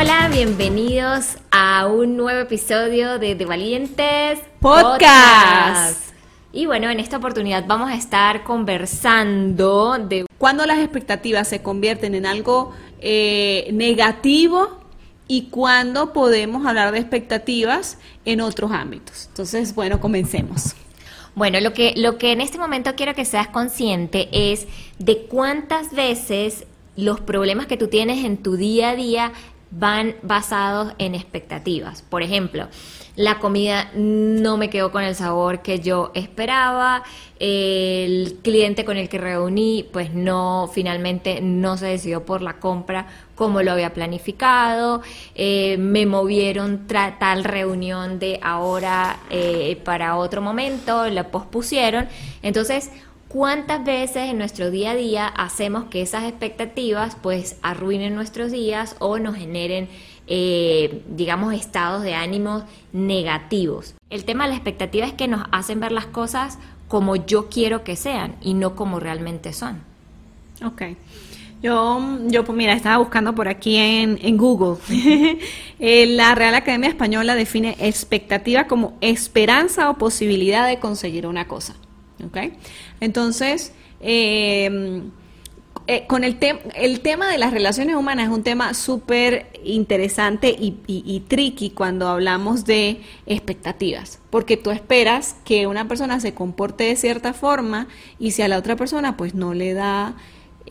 Hola, bienvenidos a un nuevo episodio de De Valientes Podcast. Y bueno, en esta oportunidad vamos a estar conversando de cuando las expectativas se convierten en algo eh, negativo y cuándo podemos hablar de expectativas en otros ámbitos. Entonces, bueno, comencemos. Bueno, lo que, lo que en este momento quiero que seas consciente es de cuántas veces los problemas que tú tienes en tu día a día van basados en expectativas. Por ejemplo, la comida no me quedó con el sabor que yo esperaba, el cliente con el que reuní pues no, finalmente no se decidió por la compra como lo había planificado, eh, me movieron tal reunión de ahora eh, para otro momento, la pospusieron, entonces ¿Cuántas veces en nuestro día a día hacemos que esas expectativas pues arruinen nuestros días o nos generen, eh, digamos, estados de ánimo negativos? El tema de la expectativa es que nos hacen ver las cosas como yo quiero que sean y no como realmente son. Ok. Yo, yo pues mira, estaba buscando por aquí en, Google. Eh, la Real Academia Española define expectativa como esperanza o posibilidad de conseguir una cosa. ¿Okay? Entonces, em, eh, con el, el tema de las relaciones humanas es un tema súper interesante y, y, tricky cuando hablamos de expectativas, porque tú esperas que una persona se comporte de cierta forma y si a la otra persona pues no le da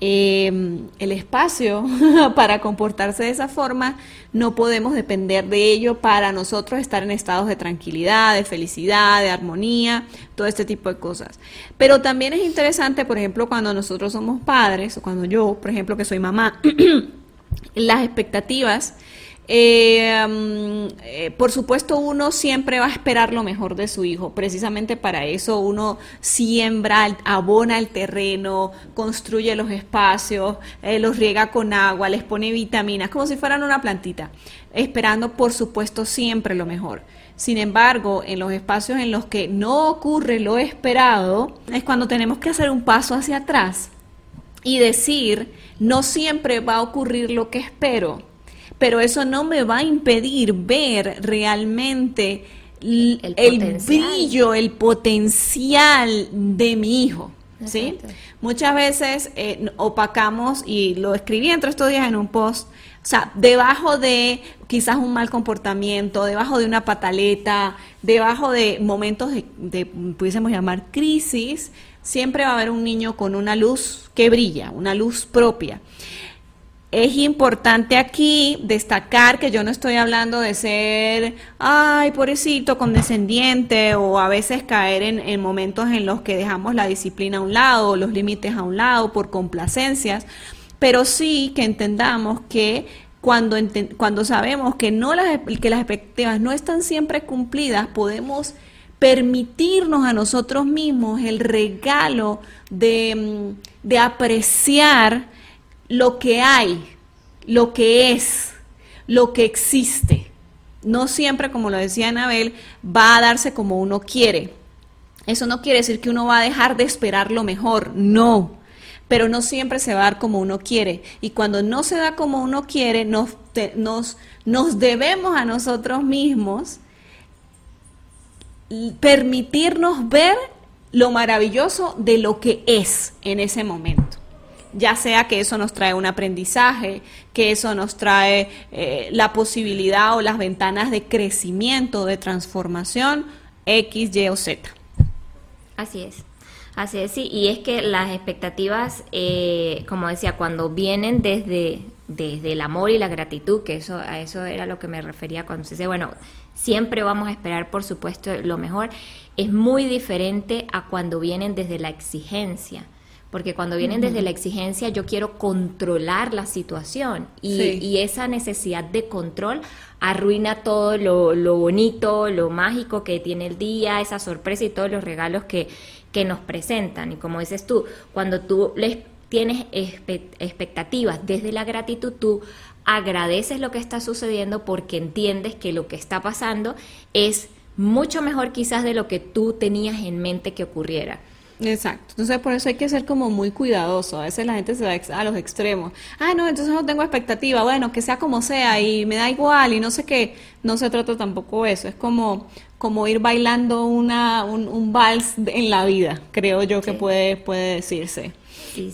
Em, el espacio para comportarse de esa forma, no podemos depender de ello para nosotros estar en estados de tranquilidad, de felicidad, de armonía, todo este tipo de cosas. Pero también es interesante, por ejemplo, cuando nosotros somos padres, o cuando yo, por ejemplo, que soy mamá, las expectativas eh, eh, por supuesto, uno siempre va a esperar lo mejor de su hijo. Precisamente para eso uno siembra, abona el terreno, construye los espacios, eh, los riega con agua, les pone vitaminas, como si fueran una plantita, esperando, por supuesto, siempre lo mejor. Sin embargo, en los espacios en los que no ocurre lo esperado, es cuando tenemos que hacer un paso hacia atrás y decir, no siempre va a ocurrir lo que espero pero eso no me va a impedir ver realmente el, brillo, el potencial de mi hijo. ¿sí? Muchas veces eh, opacamos, y lo escribí entre estos días en un post, o sea, debajo de quizás un mal comportamiento, debajo de una pataleta, debajo de momentos de, de, pudiésemos llamar crisis, siempre va a haber un niño con una luz que brilla, una luz propia. Es importante aquí destacar que yo no estoy hablando de ser, ay, pobrecito, condescendiente o a veces caer en, momentos en los que dejamos la disciplina a un lado, los límites a un lado por complacencias, pero sí que entendamos que cuando, cuando sabemos que, no las, que las expectativas no están siempre cumplidas, podemos permitirnos a nosotros mismos el regalo de, de apreciar lo que hay, lo que es, lo que existe. No siempre, como lo decía Anabel, va a darse como uno quiere. Eso no quiere decir que uno va a dejar de esperar lo mejor, no. Pero no siempre se va a dar como uno quiere. Y cuando no se da como uno quiere, nos, nos, nos debemos a nosotros mismos permitirnos ver lo maravilloso de lo que es en ese momento ya sea que eso nos trae un aprendizaje, que eso nos trae eh, la posibilidad o las ventanas de crecimiento, de transformación X, Y o Z. Así es. Así es, sí, y es que las expectativas, eh, como decía, cuando vienen desde, desde el amor y la gratitud, que eso a eso era lo que me refería cuando se dice, bueno, siempre vamos a esperar, por supuesto, lo mejor, es muy diferente a cuando vienen desde la exigencia porque cuando vienen desde la exigencia yo quiero controlar la situación y, y esa necesidad de control arruina todo lo, lo, bonito, lo mágico que tiene el día, esa sorpresa y todos los regalos que, que nos presentan. Y como dices tú, cuando tú les tienes expectativas desde la gratitud, tú agradeces lo que está sucediendo porque entiendes que lo que está pasando es mucho mejor quizás de lo que tú tenías en mente que ocurriera. Exacto. Entonces, por eso hay que ser como muy cuidadoso. A veces la gente se va a los extremos. Ah, no, entonces no tengo expectativa. Bueno, que sea como sea y me da igual y no sé qué. No se trata tampoco eso. Es como, como ir bailando una, un, vals en la vida, creo yo que puede, puede decirse.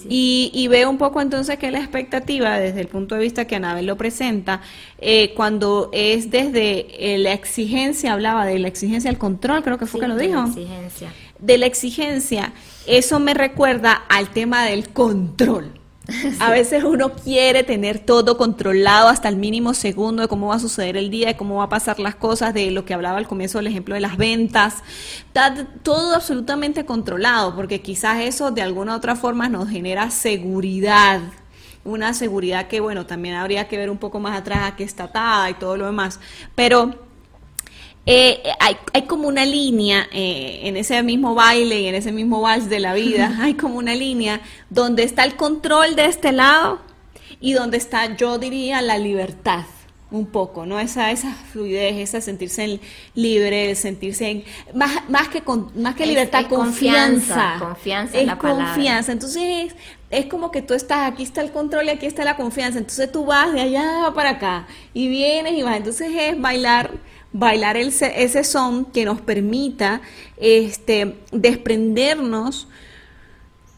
Y, y, veo un poco entonces que la expectativa, desde el punto de vista que Anabel lo presenta, eh, cuando es desde eh, la exigencia, hablaba de la exigencia al control, creo que fue que lo dijo. La exigencia de la exigencia, eso me recuerda al tema del control. A veces uno quiere tener todo controlado hasta el mínimo segundo de cómo va a suceder el día, de cómo va a pasar las cosas, de lo que hablaba al comienzo del ejemplo de las ventas. Está todo absolutamente controlado, porque quizás eso de alguna u otra forma nos genera seguridad. Una seguridad que, bueno, también habría que ver un poco más atrás a qué está atada y todo lo demás. Pero eh, hay, hay, como una línea eh, en ese mismo baile y en ese mismo vals de la vida, hay como una línea donde está el control de este lado y donde está, yo diría, la libertad un poco, ¿no? Esa, esa fluidez, esa sentirse libre, sentirse en, más, más que con, más que libertad, confianza. Confianza, es la confianza. Entonces es, como que tú estás, aquí está el control y aquí está la confianza. Entonces tú vas de allá para acá y vienes y vas. Entonces es bailar bailar ese son que nos permita este, desprendernos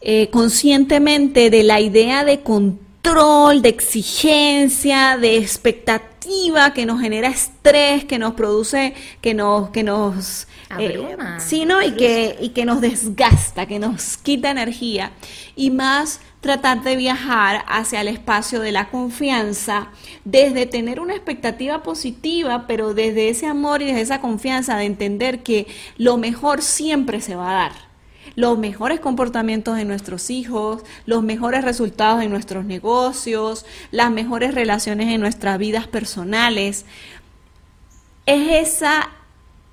eh, conscientemente de la idea de de exigencia, de expectativa que nos genera estrés, que nos produce, que nos, que nos eh, sí, ¿no? y que, y que nos desgasta, que nos quita energía. Y más tratar de viajar hacia el espacio de la confianza, desde tener una expectativa positiva, pero desde ese amor y desde esa confianza de entender que lo mejor siempre se va a dar. Los mejores comportamientos de nuestros hijos, los mejores resultados en nuestros negocios, las mejores relaciones en nuestras vidas personales. Es esa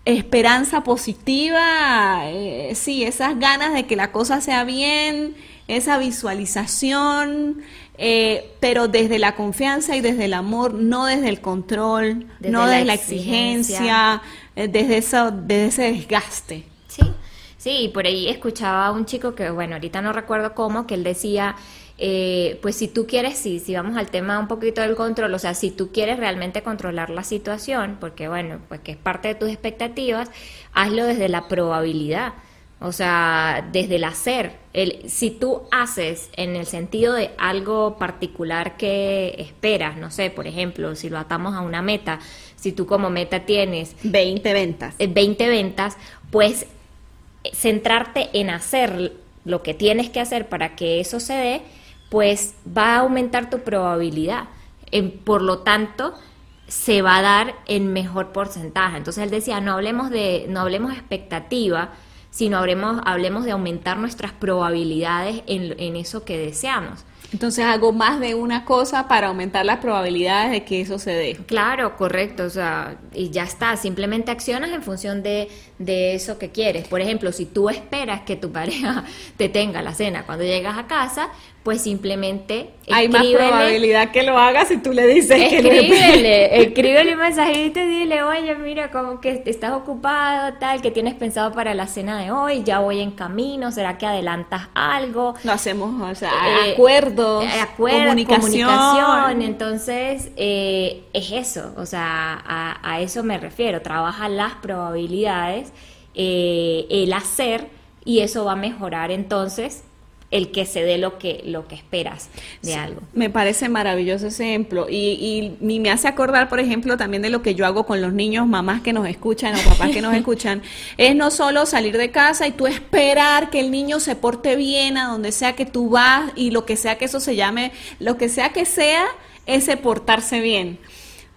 esperanza positiva, eh, sí, esas ganas de que la cosa sea bien, esa visualización, eh, pero desde la confianza y desde el amor, no desde el control, no desde la exigencia, eh, desde, eso, desde ese desgaste. Sí, por ahí escuchaba a un chico que, bueno, ahorita no recuerdo cómo, que él decía, eh, pues si tú quieres, sí, si vamos al tema un poquito del control, o sea, si tú quieres realmente controlar la situación, porque bueno, pues que es parte de tus expectativas, hazlo desde la probabilidad. O sea, desde el hacer. El, si tú haces en el sentido de algo particular que esperas, no sé, por ejemplo, si lo atamos a una meta, si tú como meta tienes 20 ventas, 20 eh, ventas, pues centrarte en hacer lo que tienes que hacer para que eso se dé, pues va a aumentar tu probabilidad. por lo tanto, se va a dar en mejor porcentaje. Entonces él decía, no hablemos de, no hablemos expectativa, sino hablemos, hablemos de aumentar nuestras probabilidades en, en eso que deseamos. Entonces hago más de una cosa para aumentar las probabilidades de que eso se dé. Claro, correcto, o sea, y ya está, simplemente accionas en función de, de eso que quieres. Por ejemplo, si tú esperas que tu pareja te tenga la cena cuando llegas a casa, pues simplemente hay más probabilidad que lo hagas si tú le dices que le escríbele un mensajito y dile oye mira como que estás ocupado tal que tienes pensado para la cena de hoy ya voy en camino será que adelantas algo lo hacemos o sea eh, acuerdos eh, comunicación. entonces eh, es eso o sea a, a, eso me refiero. Trabaja las probabilidades el hacer y eso va a mejorar entonces el que se dé lo que, lo que esperas de algo. Me parece maravilloso ese ejemplo y, y, me hace acordar, por ejemplo, también de lo que yo hago con los niños, mamás que nos escuchan o papás que nos escuchan, es no solo salir de casa y tú esperar que el niño se porte bien a donde sea que tú vas y lo que sea que eso se llame, lo que sea que sea, ese portarse bien.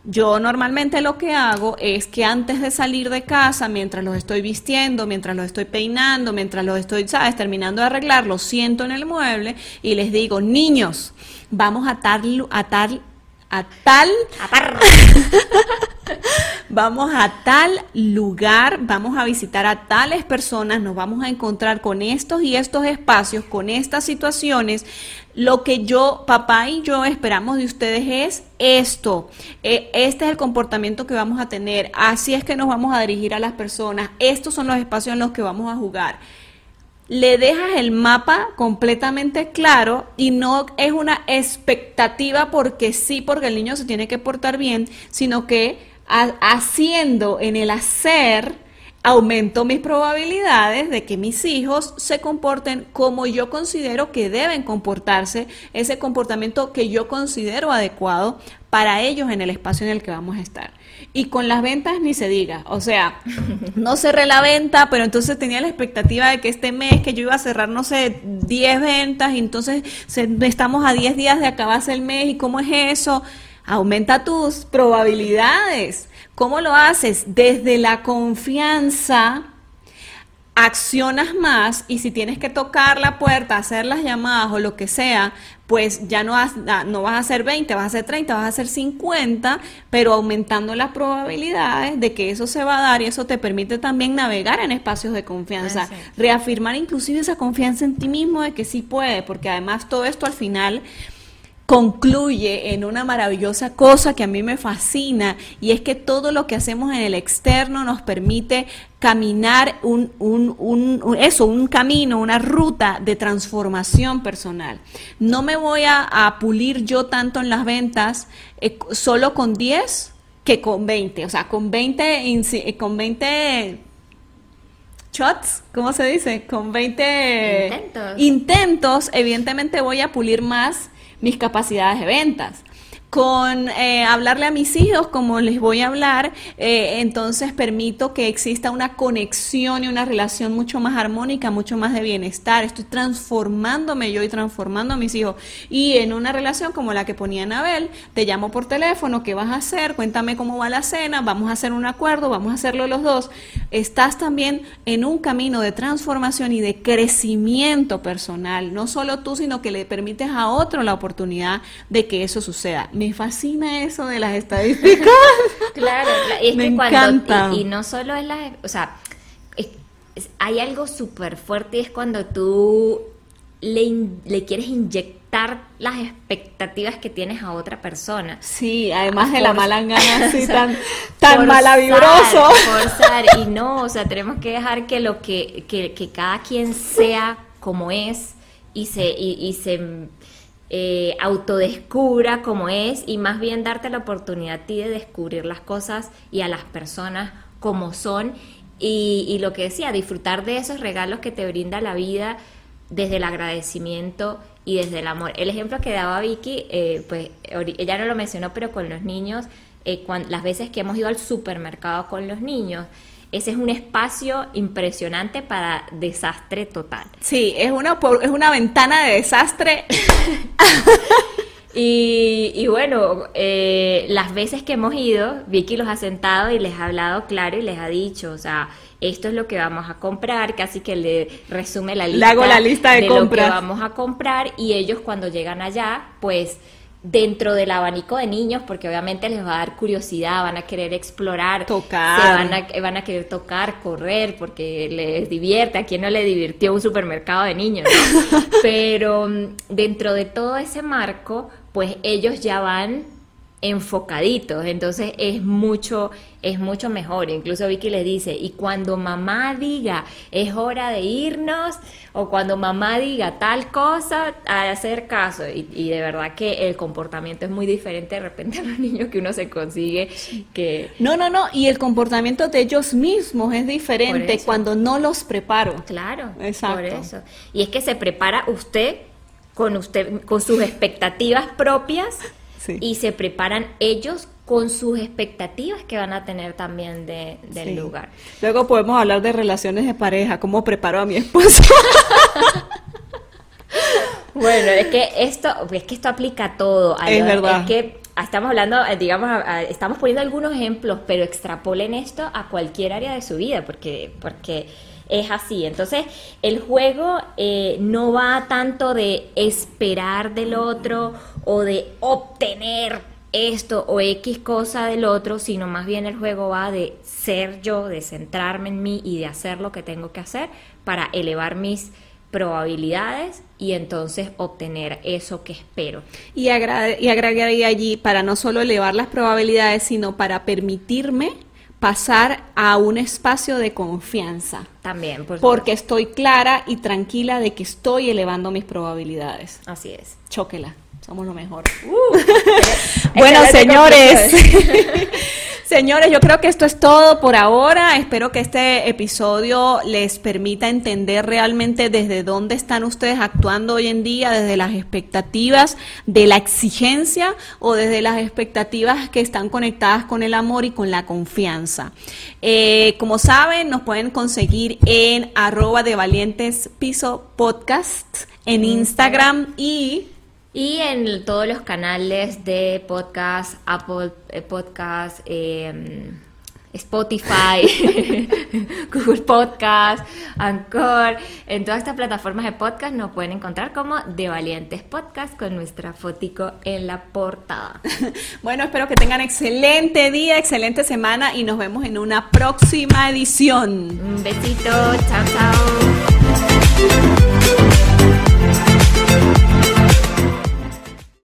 Yo normalmente lo que hago es que antes de salir de casa, mientras los estoy vistiendo, mientras los estoy peinando, mientras los estoy, ¿sabes?, terminando de arreglar, los siento en el mueble y les digo, niños, vamos a tal, a tal, a tal, vamos a tal lugar, vamos a visitar a tales personas, nos vamos a encontrar con estos y estos espacios, con estas situaciones. Lo que yo, papá y yo esperamos de ustedes es esto. E, este es el comportamiento que vamos a tener. Así es que nos vamos a dirigir a las personas. Estos son los espacios en los que vamos a jugar le dejas el mapa completamente claro y no es una expectativa porque sí, porque el niño se tiene que portar bien, sino que haciendo en el hacer, aumento mis probabilidades de que mis hijos se comporten como yo considero que deben comportarse, ese comportamiento que yo considero adecuado para ellos en el espacio en el que vamos a estar. Y con las ventas ni se diga, o sea, no cerré la venta, pero entonces tenía la expectativa de que este mes que yo iba a cerrar, no sé, 10 ventas, y entonces estamos a 10 días de acabarse el mes, ¿y cómo es eso? Aumenta tus probabilidades. ¿Cómo lo haces? Desde la confianza accionas más y si tienes que tocar la puerta, hacer las llamadas o lo que sea, pues ya no vas, no vas a hacer 20, vas a hacer 30, vas a hacer 50, pero aumentando las probabilidades de que eso se va a dar y eso te permite también navegar en espacios de confianza, reafirmar inclusive esa confianza en ti mismo de que sí puede, porque además todo esto al final concluye en una maravillosa cosa que a mí me fascina y es que todo lo que hacemos en el externo nos permite caminar un, un, un, eso, un camino, una ruta de transformación personal. No me voy a, pulir yo tanto en las ventas eh, solo con 10 que con 20, o sea, con 20, eh, con 20 shots, ¿cómo se dice? Con 20 intentos. intentos, evidentemente voy a pulir más mis capacidades de ventas con eh, hablarle a mis hijos como les voy a hablar, eh, entonces permito que exista una conexión y una relación mucho más armónica, mucho más de bienestar. Estoy transformándome yo y transformando a mis hijos. Y en una relación como la que ponía Anabel, te llamo por teléfono, ¿qué vas a hacer? Cuéntame cómo va la cena, vamos a hacer un acuerdo, vamos a hacerlo los dos. Estás también en un camino de transformación y de crecimiento personal, no solo tú, sino que le permites a otro la oportunidad de que eso suceda me fascina eso de las estadísticas. claro, es me que encanta. Y, no solo es la, o sea, hay algo súper fuerte y es cuando tú le, le, quieres inyectar las expectativas que tienes a otra persona. Sí, además de la mala gana así tan, tan malavibroso. Forzar, y no, o sea, tenemos que dejar que lo que, que, que cada quien sea como es y se, y se eh, autodescubra como es y más bien darte la oportunidad a ti de descubrir las cosas y a las personas como son y, lo que decía, disfrutar de esos regalos que te brinda la vida desde el agradecimiento y desde el amor. El ejemplo que daba Vicky, eh, pues ella no lo mencionó, pero con los niños, eh, las veces que hemos ido al supermercado con los niños, ese es un espacio impresionante para desastre total. Sí, es una, es una ventana de desastre. y, bueno, eh, las veces que hemos ido, Vicky los ha sentado y les ha hablado claro y les ha dicho, o sea, esto es lo que vamos a comprar, casi que le resume la lista, hago la lista de, de lo que vamos a comprar y ellos cuando llegan allá, pues dentro del abanico de niños, porque obviamente les va a dar curiosidad, van a querer explorar, tocar, van, a, van a querer tocar, correr, porque les divierte, a quien no le divirtió un supermercado de niños, Pero mm, dentro de todo ese marco, pues ellos ya van enfocaditos, entonces es mucho, es mucho mejor. Incluso Vicky les dice, y cuando mamá diga es hora de irnos, o cuando mamá diga tal cosa, a hacer caso. Y, de verdad que el comportamiento es muy diferente de repente a los niños que uno se consigue que... No, no, no, y el comportamiento de ellos mismos es diferente cuando no los preparo. Claro, Exacto. por eso. Y es que se prepara usted con usted, con sus expectativas propias y se preparan ellos con sus expectativas que van a tener también de, del lugar. Luego podemos hablar de relaciones de pareja, cómo preparo a mi esposo. bueno, es que esto, es que esto aplica a todo. es verdad. Es que estamos hablando, eh, digamos, estamos poniendo algunos ejemplos, pero extrapolen esto a cualquier área de su vida, porque, porque es así. Entonces, el juego eh, no va tanto de esperar del otro o de obtener esto o X cosa del otro, sino más bien el juego va de ser yo, de centrarme en mí y de hacer lo que tengo que hacer para elevar mis probabilidades y entonces obtener eso que espero. Y, y agregaría allí para no solo elevar las probabilidades, sino para permitirme pasar a un espacio de confianza. También, porque estoy clara y tranquila de que estoy elevando mis probabilidades. Así es. Chóquela, somos lo mejor. Uh, bueno, señores. Señores, yo creo que esto es todo por ahora. Espero que este episodio les permita entender realmente desde dónde están ustedes actuando hoy en día, desde las expectativas de la exigencia o desde las expectativas que están conectadas con el amor y con la confianza. Eh, como saben, nos pueden conseguir en arroba de valientes piso podcast en Instagram y y en todos los canales de podcast, Apple eh, Podcast, em, Spotify, Google Podcast, Anchor, en todas estas plataformas de podcast nos pueden encontrar como De Valientes Podcast con nuestra fotico en la portada. Bueno, espero que tengan excelente día, excelente semana y nos vemos en una próxima edición. Un besito, chao, chao.